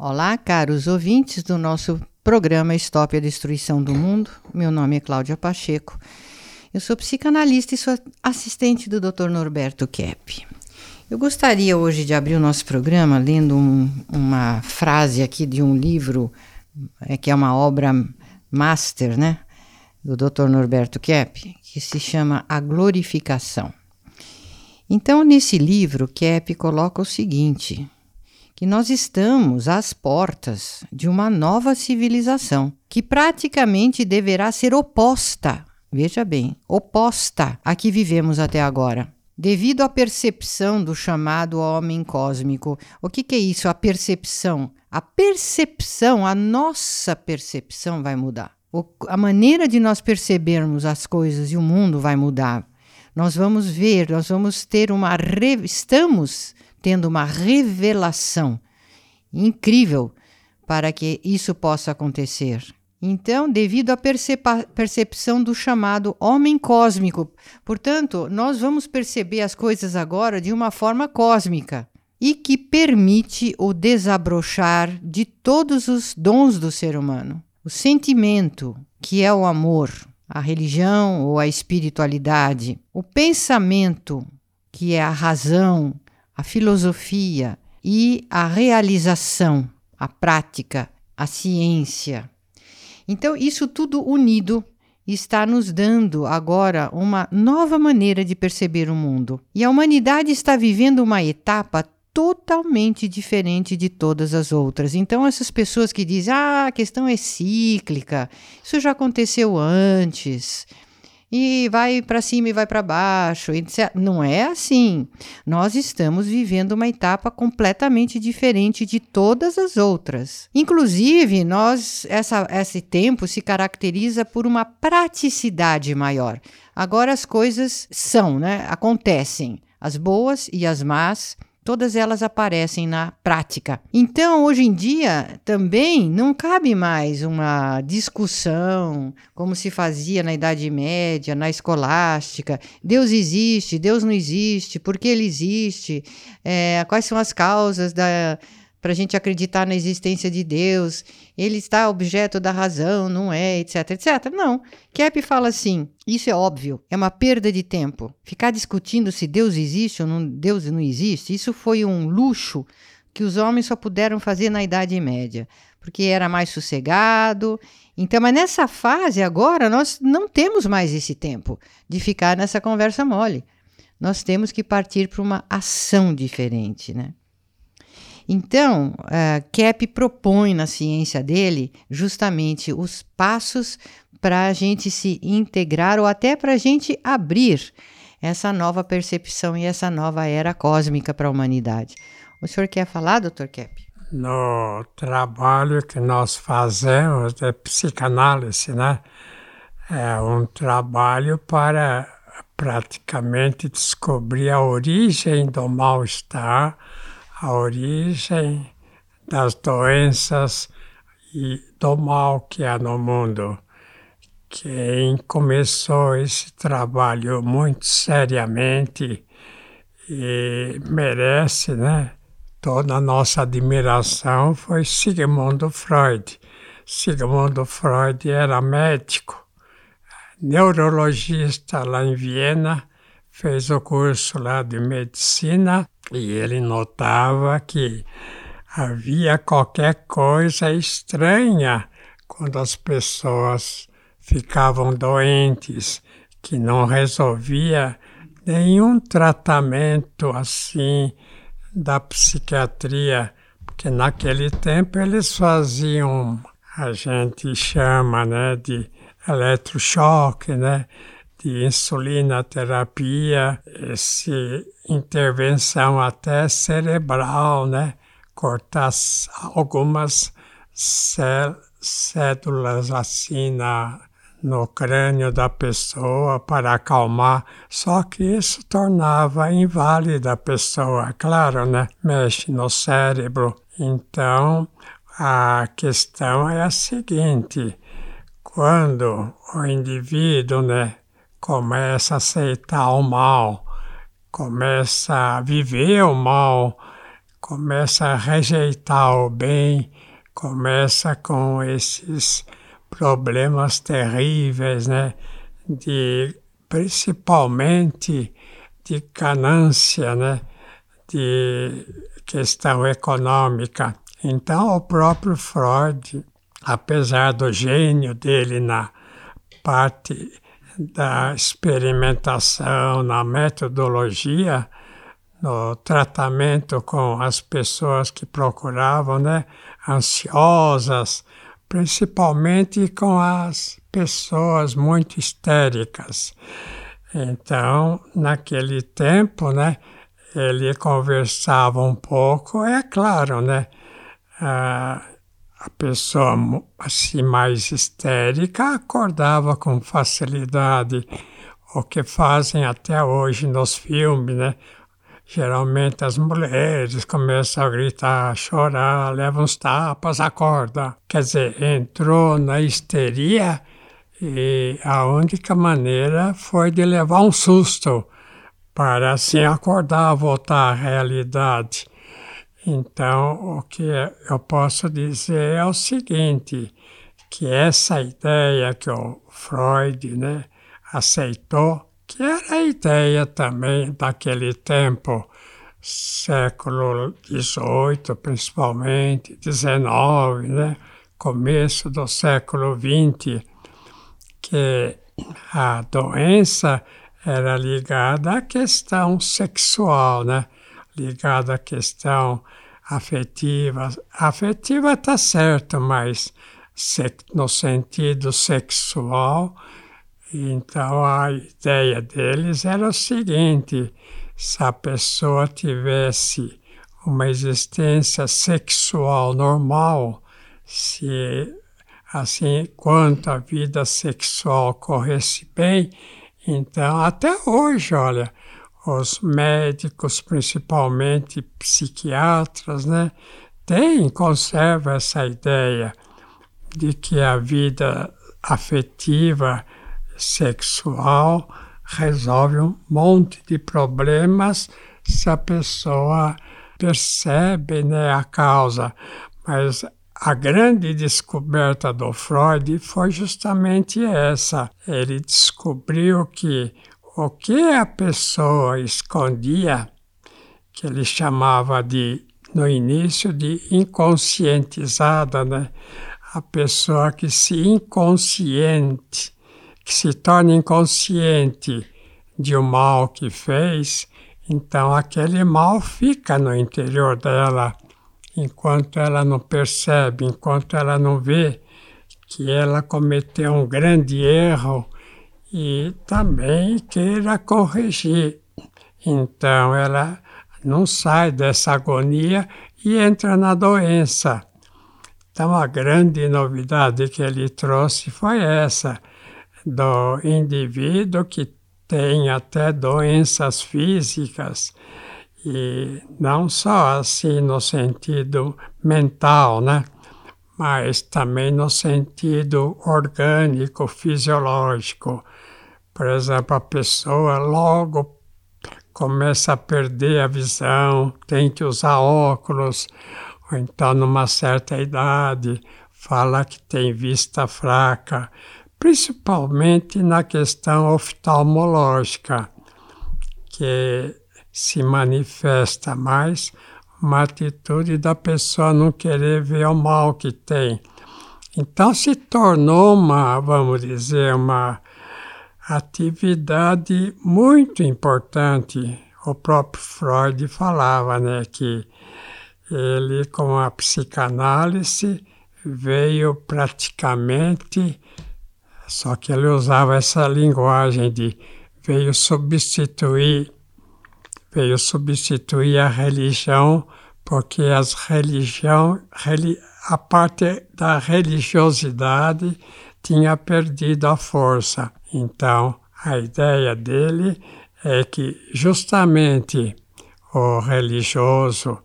Olá, caros ouvintes do nosso programa Stop a Destruição do Mundo. Meu nome é Cláudia Pacheco. Eu sou psicanalista e sou assistente do Dr. Norberto Kepp. Eu gostaria hoje de abrir o nosso programa lendo um, uma frase aqui de um livro é, que é uma obra master, né, do Dr. Norberto Kepp, que se chama A Glorificação. Então, nesse livro, Kepp coloca o seguinte: que nós estamos às portas de uma nova civilização que praticamente deverá ser oposta, veja bem, oposta à que vivemos até agora. Devido à percepção do chamado homem cósmico. O que, que é isso? A percepção. A percepção, a nossa percepção vai mudar. O, a maneira de nós percebermos as coisas e o mundo vai mudar. Nós vamos ver, nós vamos ter uma. Estamos tendo uma revelação incrível para que isso possa acontecer. Então, devido à percepção do chamado homem cósmico, portanto, nós vamos perceber as coisas agora de uma forma cósmica e que permite o desabrochar de todos os dons do ser humano. O sentimento, que é o amor, a religião ou a espiritualidade, o pensamento, que é a razão, a filosofia e a realização, a prática, a ciência. Então, isso tudo unido está nos dando agora uma nova maneira de perceber o mundo. E a humanidade está vivendo uma etapa totalmente diferente de todas as outras. Então, essas pessoas que dizem, ah, a questão é cíclica, isso já aconteceu antes, e vai para cima e vai para baixo. Etc. Não é assim. Nós estamos vivendo uma etapa completamente diferente de todas as outras. Inclusive, nós essa, esse tempo se caracteriza por uma praticidade maior. Agora as coisas são, né? Acontecem, as boas e as más todas elas aparecem na prática. Então, hoje em dia, também não cabe mais uma discussão como se fazia na Idade Média, na escolástica. Deus existe, Deus não existe, por que ele existe, é, quais são as causas da para a gente acreditar na existência de Deus, ele está objeto da razão, não é, etc, etc. Não. Kep fala assim: isso é óbvio, é uma perda de tempo. Ficar discutindo se Deus existe ou não, Deus não existe, isso foi um luxo que os homens só puderam fazer na Idade Média, porque era mais sossegado. Então, mas nessa fase agora, nós não temos mais esse tempo de ficar nessa conversa mole. Nós temos que partir para uma ação diferente, né? Então, uh, Kep propõe na ciência dele justamente os passos para a gente se integrar ou até para a gente abrir essa nova percepção e essa nova era cósmica para a humanidade. O senhor quer falar, doutor Kep? No trabalho que nós fazemos de psicanálise, né? É um trabalho para praticamente descobrir a origem do mal-estar, a origem das doenças e do mal que há no mundo. Quem começou esse trabalho muito seriamente e merece né, toda a nossa admiração foi Sigmund Freud. Sigmund Freud era médico, neurologista lá em Viena, fez o curso lá de medicina e ele notava que havia qualquer coisa estranha quando as pessoas ficavam doentes, que não resolvia nenhum tratamento assim da psiquiatria, porque naquele tempo eles faziam, a gente chama né, de eletrochoque, né? De insulina terapia, esse intervenção até cerebral, né? Cortar algumas células assim na, no crânio da pessoa para acalmar, só que isso tornava inválida a pessoa, claro, né? Mexe no cérebro. Então, a questão é a seguinte: quando o indivíduo, né, começa a aceitar o mal, começa a viver o mal, começa a rejeitar o bem, começa com esses problemas terríveis, né? De principalmente de ganância, né? De questão econômica. Então, o próprio Freud, apesar do gênio dele na parte da experimentação, na metodologia, no tratamento com as pessoas que procuravam, né, ansiosas, principalmente com as pessoas muito histéricas. Então, naquele tempo, né, ele conversava um pouco, é claro, né, a, a pessoa assim mais histérica acordava com facilidade, o que fazem até hoje nos filmes, né, Geralmente as mulheres começam a gritar, a chorar, levam uns tapas, acorda. Quer dizer, entrou na histeria e a única maneira foi de levar um susto para assim acordar, voltar à realidade. Então, o que eu posso dizer é o seguinte, que essa ideia que o Freud né, aceitou, que era a ideia também daquele tempo, século XVIII principalmente, XIX, né? começo do século XX, que a doença era ligada à questão sexual, né? Ligada à questão afetiva. Afetiva está certo, mas no sentido sexual então a ideia deles era o seguinte: se a pessoa tivesse uma existência sexual normal, se assim quanto a vida sexual corresse bem, então até hoje, olha, os médicos, principalmente psiquiatras, né, têm, conservam essa ideia de que a vida afetiva sexual resolve um monte de problemas se a pessoa percebe né, a causa. Mas a grande descoberta do Freud foi justamente essa. Ele descobriu que o que a pessoa escondia, que ele chamava de, no início, de inconscientizada, né? A pessoa que se inconsciente que se torna inconsciente de o mal que fez, então aquele mal fica no interior dela, enquanto ela não percebe, enquanto ela não vê que ela cometeu um grande erro e também queira corrigir. Então ela não sai dessa agonia e entra na doença. Então a grande novidade que ele trouxe foi essa do indivíduo que tem até doenças físicas e não só assim no sentido mental, né? Mas também no sentido orgânico, fisiológico. Por exemplo, a pessoa logo começa a perder a visão, tem que usar óculos, ou então numa certa idade fala que tem vista fraca principalmente na questão oftalmológica, que se manifesta mais uma atitude da pessoa não querer ver o mal que tem. Então se tornou uma, vamos dizer, uma atividade muito importante. O próprio Freud falava né, que ele, com a psicanálise, veio praticamente só que ele usava essa linguagem de veio substituir, veio substituir a religião, porque as religião, a parte da religiosidade tinha perdido a força. Então, a ideia dele é que justamente o religioso,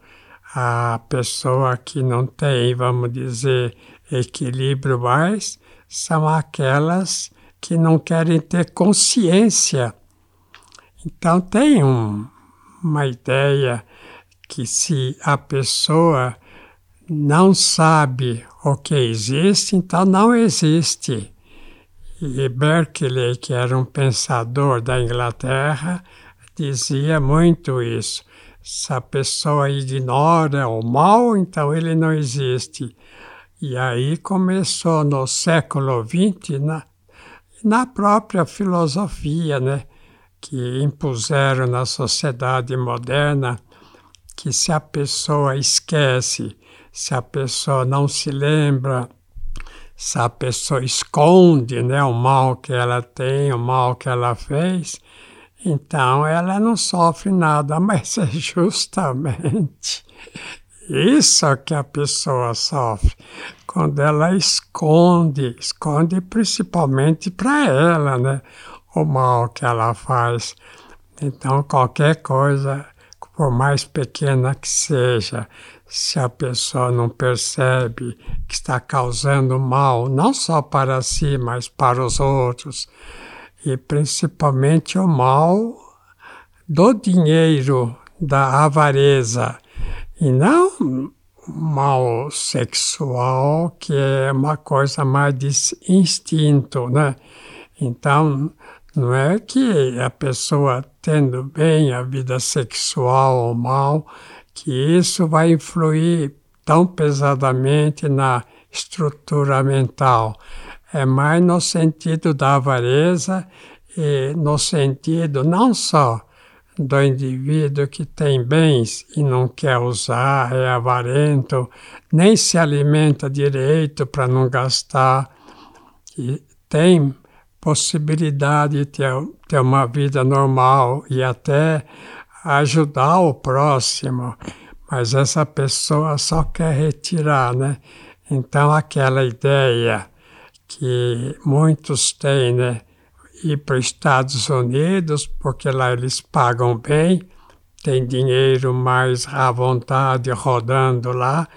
a pessoa que não tem, vamos dizer, equilíbrio mais, são aquelas que não querem ter consciência. Então, tem um, uma ideia que se a pessoa não sabe o que existe, então não existe. E Berkeley, que era um pensador da Inglaterra, dizia muito isso. Se a pessoa ignora o mal, então ele não existe. E aí começou no século XX, na, na própria filosofia, né, que impuseram na sociedade moderna que se a pessoa esquece, se a pessoa não se lembra, se a pessoa esconde né, o mal que ela tem, o mal que ela fez, então ela não sofre nada, mas é justamente isso que a pessoa sofre quando ela esconde, esconde principalmente para ela, né, o mal que ela faz. Então qualquer coisa, por mais pequena que seja, se a pessoa não percebe que está causando mal, não só para si, mas para os outros, e principalmente o mal do dinheiro, da avareza, e não mal sexual, que é uma coisa mais de instinto, né? Então, não é que a pessoa tendo bem a vida sexual ou mal, que isso vai influir tão pesadamente na estrutura mental. É mais no sentido da avareza e no sentido não só do indivíduo que tem bens e não quer usar, é avarento, nem se alimenta direito para não gastar, e tem possibilidade de ter, ter uma vida normal e até ajudar o próximo, mas essa pessoa só quer retirar, né? Então aquela ideia que muitos têm, né? Ir para os Estados Unidos, porque lá eles pagam bem, tem dinheiro mais à vontade rodando lá,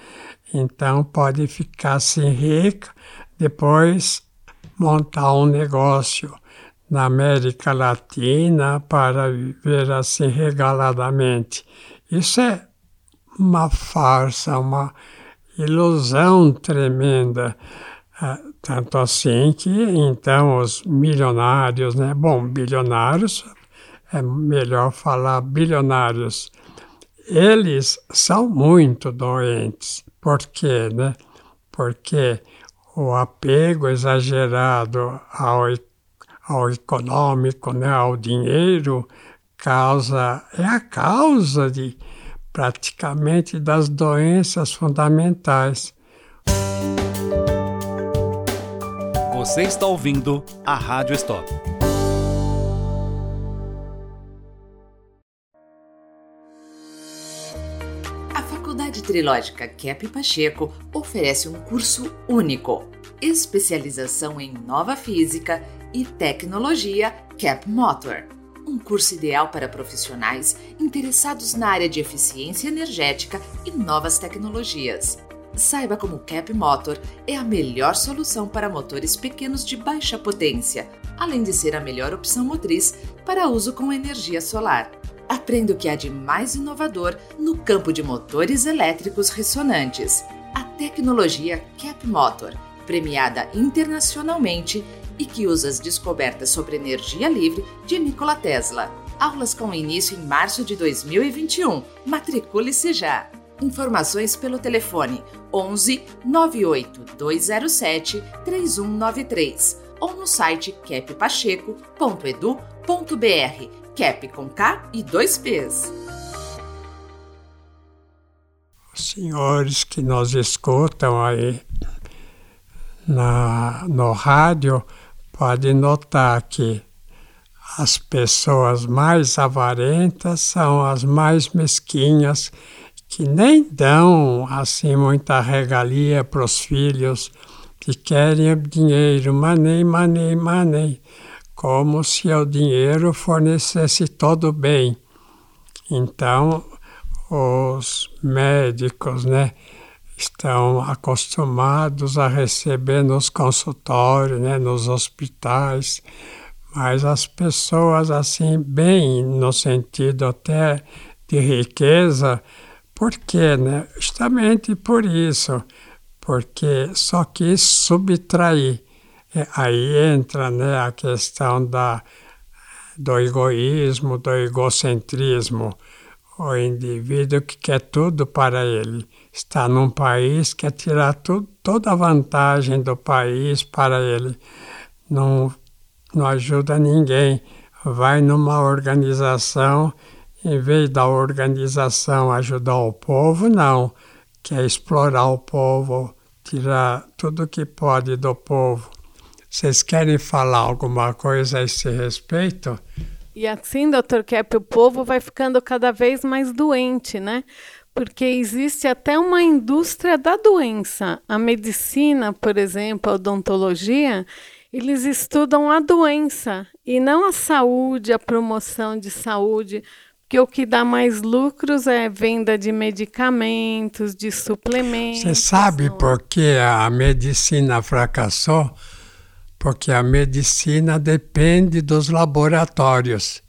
então pode ficar assim rico, depois montar um negócio na América Latina para viver assim regaladamente. Isso é uma farsa, uma ilusão tremenda. Ah, tanto assim que, então, os milionários, né? Bom, bilionários, é melhor falar bilionários. Eles são muito doentes. Por quê, né? Porque o apego exagerado ao, ao econômico, né? ao dinheiro, causa, é a causa de praticamente das doenças fundamentais. Você está ouvindo a Rádio Stop. A Faculdade Trilógica Kep Pacheco oferece um curso único, especialização em nova física e tecnologia Cap Motor. Um curso ideal para profissionais interessados na área de eficiência energética e novas tecnologias Saiba como o Cap Motor é a melhor solução para motores pequenos de baixa potência, além de ser a melhor opção motriz para uso com energia solar. Aprenda o que há de mais inovador no campo de motores elétricos ressonantes. A tecnologia Cap Motor, premiada internacionalmente e que usa as descobertas sobre energia livre de Nikola Tesla. Aulas com início em março de 2021. Matricule-se já! Informações pelo telefone 11 98 207 3193 ou no site cappacheco.edu.br. Cap com K e dois P's. Senhores que nos escutam aí na, no rádio podem notar que as pessoas mais avarentas são as mais mesquinhas que nem dão assim muita regalia para os filhos, que querem dinheiro, money, money, money, como se o dinheiro fornecesse todo bem. Então, os médicos, né, estão acostumados a receber nos consultórios, né, nos hospitais, mas as pessoas assim bem no sentido até de riqueza Por quê? Né? Justamente por isso, porque só quis subtrair. E aí entra né, a questão da, do egoísmo, do egocentrismo. O indivíduo que quer tudo para ele. Está num país, quer tirar tudo, toda a vantagem do país para ele. Não, não ajuda ninguém. Vai numa organização em vez da organização ajudar o povo, não. Quer explorar o povo, tirar tudo que pode do povo. Vocês querem falar alguma coisa a esse respeito? E assim, doutor Kepp, o povo vai ficando cada vez mais doente, né? Porque existe até uma indústria da doença. A medicina, por exemplo, a odontologia, eles estudam a doença e não a saúde, a promoção de saúde que o que dá mais lucros é venda de medicamentos, de suplementos. Você sabe por que a medicina fracassou? Porque a medicina depende dos laboratórios.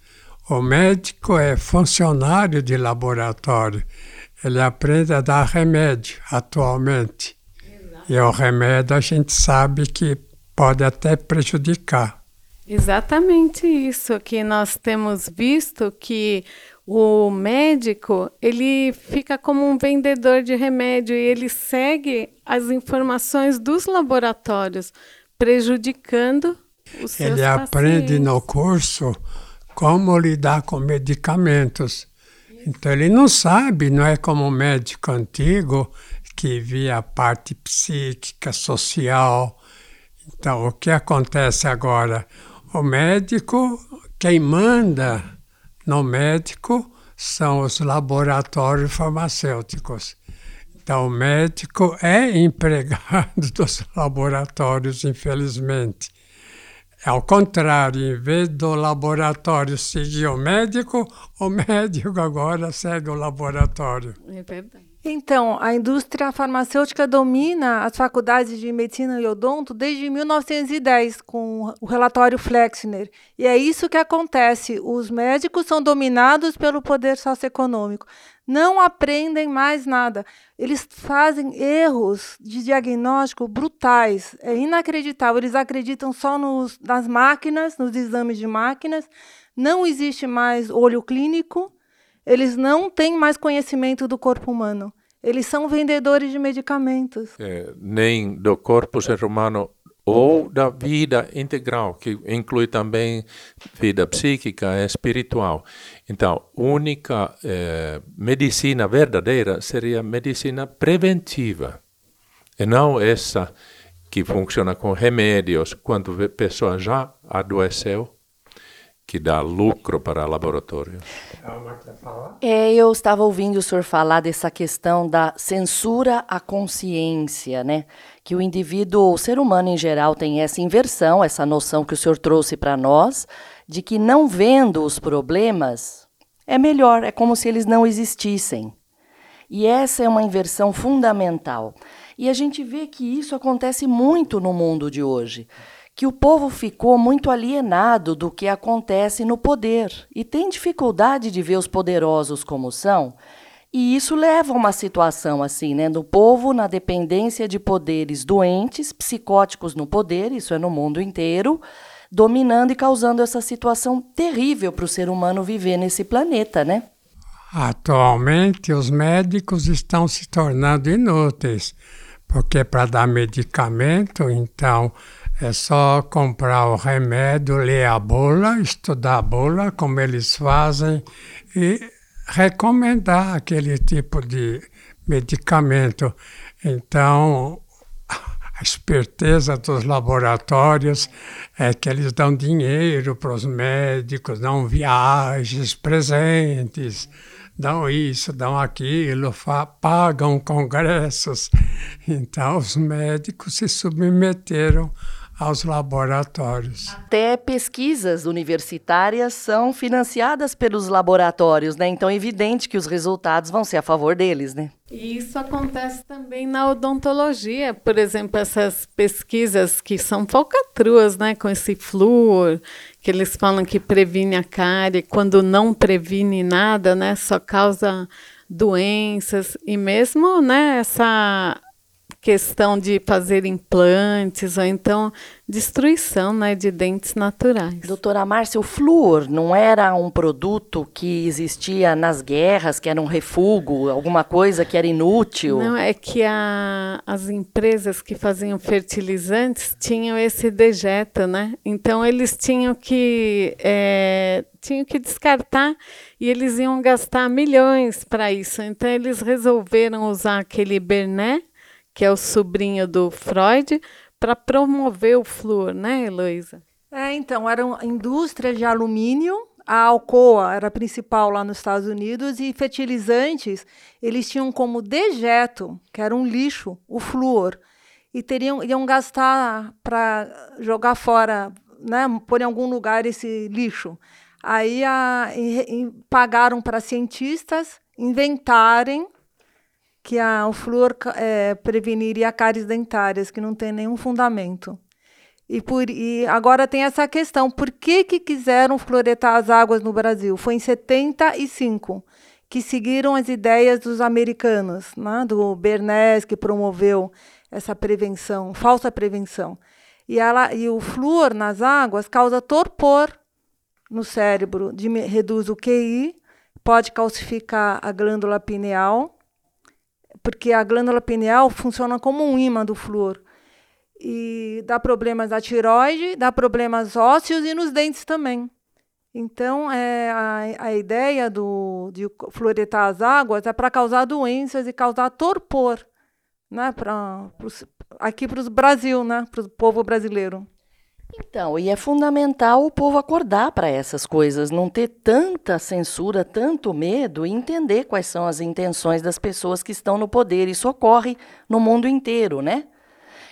O médico é funcionário de laboratório. Ele aprende a dar remédio atualmente. Exato. E o remédio a gente sabe que pode até prejudicar. Exatamente isso que nós temos visto que o médico ele fica como um vendedor de remédio e ele segue as informações dos laboratórios, prejudicando os seus Ele pacientes. aprende no curso como lidar com medicamentos. Então ele não sabe, não é como o médico antigo que via a parte psíquica, social. Então o que acontece agora? O médico, quem manda no médico são os laboratórios farmacêuticos. Então, o médico é empregado dos laboratórios, infelizmente. Ao contrário, em vez do laboratório seguir o médico, o médico agora segue o laboratório. É verdade. Então, a indústria farmacêutica domina as faculdades de medicina e odonto desde 1910, com o relatório Flexner. E é isso que acontece: os médicos são dominados pelo poder socioeconômico. Não aprendem mais nada. Eles fazem erros de diagnóstico brutais. É inacreditável. Eles acreditam só nos, nas máquinas, nos exames de máquinas. Não existe mais olho clínico eles não têm mais conhecimento do corpo humano. Eles são vendedores de medicamentos. É, nem do corpo ser humano ou da vida integral, que inclui também vida psíquica e espiritual. Então, única é, medicina verdadeira seria medicina preventiva, e não essa que funciona com remédios quando a pessoa já adoeceu que dá lucro para o laboratório. É, eu estava ouvindo o senhor falar dessa questão da censura à consciência, né? Que o indivíduo, o ser humano em geral, tem essa inversão, essa noção que o senhor trouxe para nós, de que não vendo os problemas é melhor, é como se eles não existissem. E essa é uma inversão fundamental. E a gente vê que isso acontece muito no mundo de hoje que o povo ficou muito alienado do que acontece no poder e tem dificuldade de ver os poderosos como são. E isso leva a uma situação assim, né, do povo na dependência de poderes doentes, psicóticos no poder, isso é no mundo inteiro, dominando e causando essa situação terrível para o ser humano viver nesse planeta, né? Atualmente, os médicos estão se tornando inúteis, porque para dar medicamento, então, é só comprar o remédio, ler a bula, estudar a bula, como eles fazem, e recomendar aquele tipo de medicamento. Então, a esperteza dos laboratórios é que eles dão dinheiro para os médicos, dão viagens, presentes, dão isso, dão aquilo, pagam congressos. Então, os médicos se submeteram aos laboratórios. Até pesquisas universitárias são financiadas pelos laboratórios, né? Então é evidente que os resultados vão ser a favor deles, né? E isso acontece também na odontologia, por exemplo, essas pesquisas que são falcatruas, né, com esse flúor, que eles falam que previne a cárie, quando não previne nada, né, só causa doenças e mesmo né, essa questão de fazer implantes ou então destruição né, de dentes naturais. Doutora Márcia, o flúor não era um produto que existia nas guerras, que era um refúgio, alguma coisa que era inútil? Não, é que a, as empresas que faziam fertilizantes tinham esse dejeto, né? Então eles tinham que, é, tinham que descartar e eles iam gastar milhões para isso. Então eles resolveram usar aquele Bernet, que é o sobrinho do Freud, para promover o flúor, né, Heloísa? É, então, era uma indústria de alumínio, a Alcoa era a principal lá nos Estados Unidos, e fertilizantes, eles tinham como dejeto, que era um lixo, o flúor, e teriam, iam gastar para jogar fora, né, pôr em algum lugar esse lixo. Aí a, e, e pagaram para cientistas inventarem que a, o flúor é, preveniria cáries dentárias, que não tem nenhum fundamento. E, por, e agora tem essa questão: por que, que quiseram fluoretar as águas no Brasil? Foi em 75 que seguiram as ideias dos americanos, né, do Bernays, que promoveu essa prevenção, falsa prevenção. E, ela, e o flúor nas águas causa torpor no cérebro, de, reduz o QI, pode calcificar a glândula pineal porque a glândula pineal funciona como um ímã do flúor. E dá problemas na tiroide, dá problemas ósseos e nos dentes também. Então, é, a, a ideia do, de fluoretar as águas é para causar doenças e causar torpor né, pra, pros, aqui para o Brasil, né, para o povo brasileiro. Então, e é fundamental o povo acordar para essas coisas, não ter tanta censura, tanto medo e entender quais são as intenções das pessoas que estão no poder. Isso ocorre no mundo inteiro, né?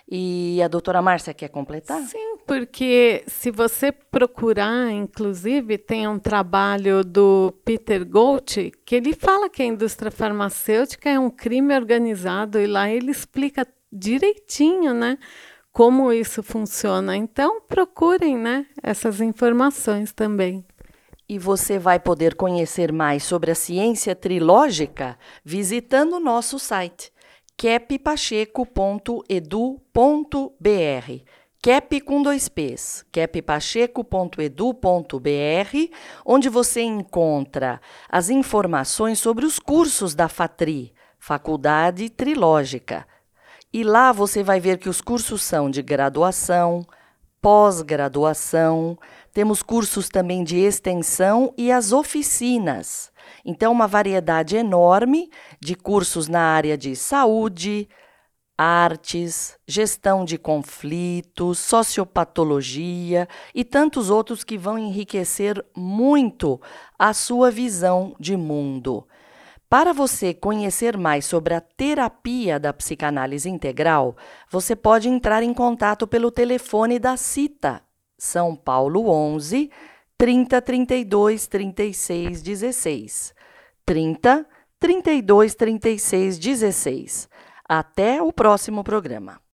E a doutora Márcia quer completar? Sim, porque se você procurar, inclusive, tem um trabalho do Peter Gold que ele fala que a indústria farmacêutica é um crime organizado e lá ele explica direitinho, né? Como isso funciona. Então, procurem né, essas informações também. E você vai poder conhecer mais sobre a ciência trilógica visitando o nosso site kepacheco.edu.br. Kep com dois P's, kepacheco.edu.br, onde você encontra as informações sobre os cursos da FATRI, Faculdade Trilógica e lá você vai ver que os cursos são de graduação, pós-graduação, temos cursos também de extensão e as oficinas. Então, uma variedade enorme de cursos na área de saúde, artes, gestão de conflitos, sociopatologia e tantos outros que vão enriquecer muito a sua visão de mundo. Para você conhecer mais sobre a terapia da psicanálise integral, você pode entrar em contato pelo telefone da CITA, São Paulo 11 30 32 36 16. 30 32 36 16. Até o próximo programa.